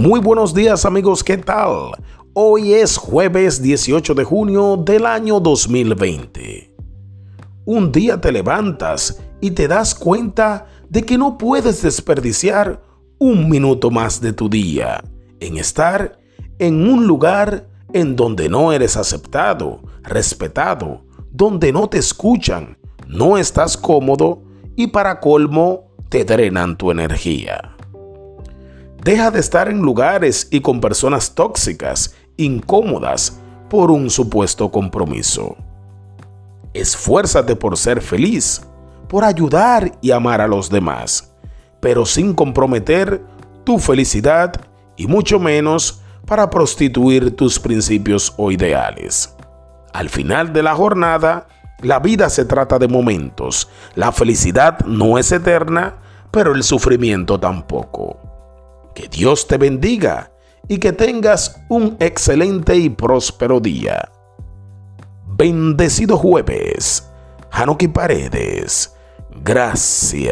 Muy buenos días amigos, ¿qué tal? Hoy es jueves 18 de junio del año 2020. Un día te levantas y te das cuenta de que no puedes desperdiciar un minuto más de tu día en estar en un lugar en donde no eres aceptado, respetado, donde no te escuchan, no estás cómodo y para colmo te drenan tu energía. Deja de estar en lugares y con personas tóxicas, incómodas, por un supuesto compromiso. Esfuérzate por ser feliz, por ayudar y amar a los demás, pero sin comprometer tu felicidad y mucho menos para prostituir tus principios o ideales. Al final de la jornada, la vida se trata de momentos. La felicidad no es eterna, pero el sufrimiento tampoco. Que Dios te bendiga y que tengas un excelente y próspero día. Bendecido jueves. Hanuki Paredes. Gracias.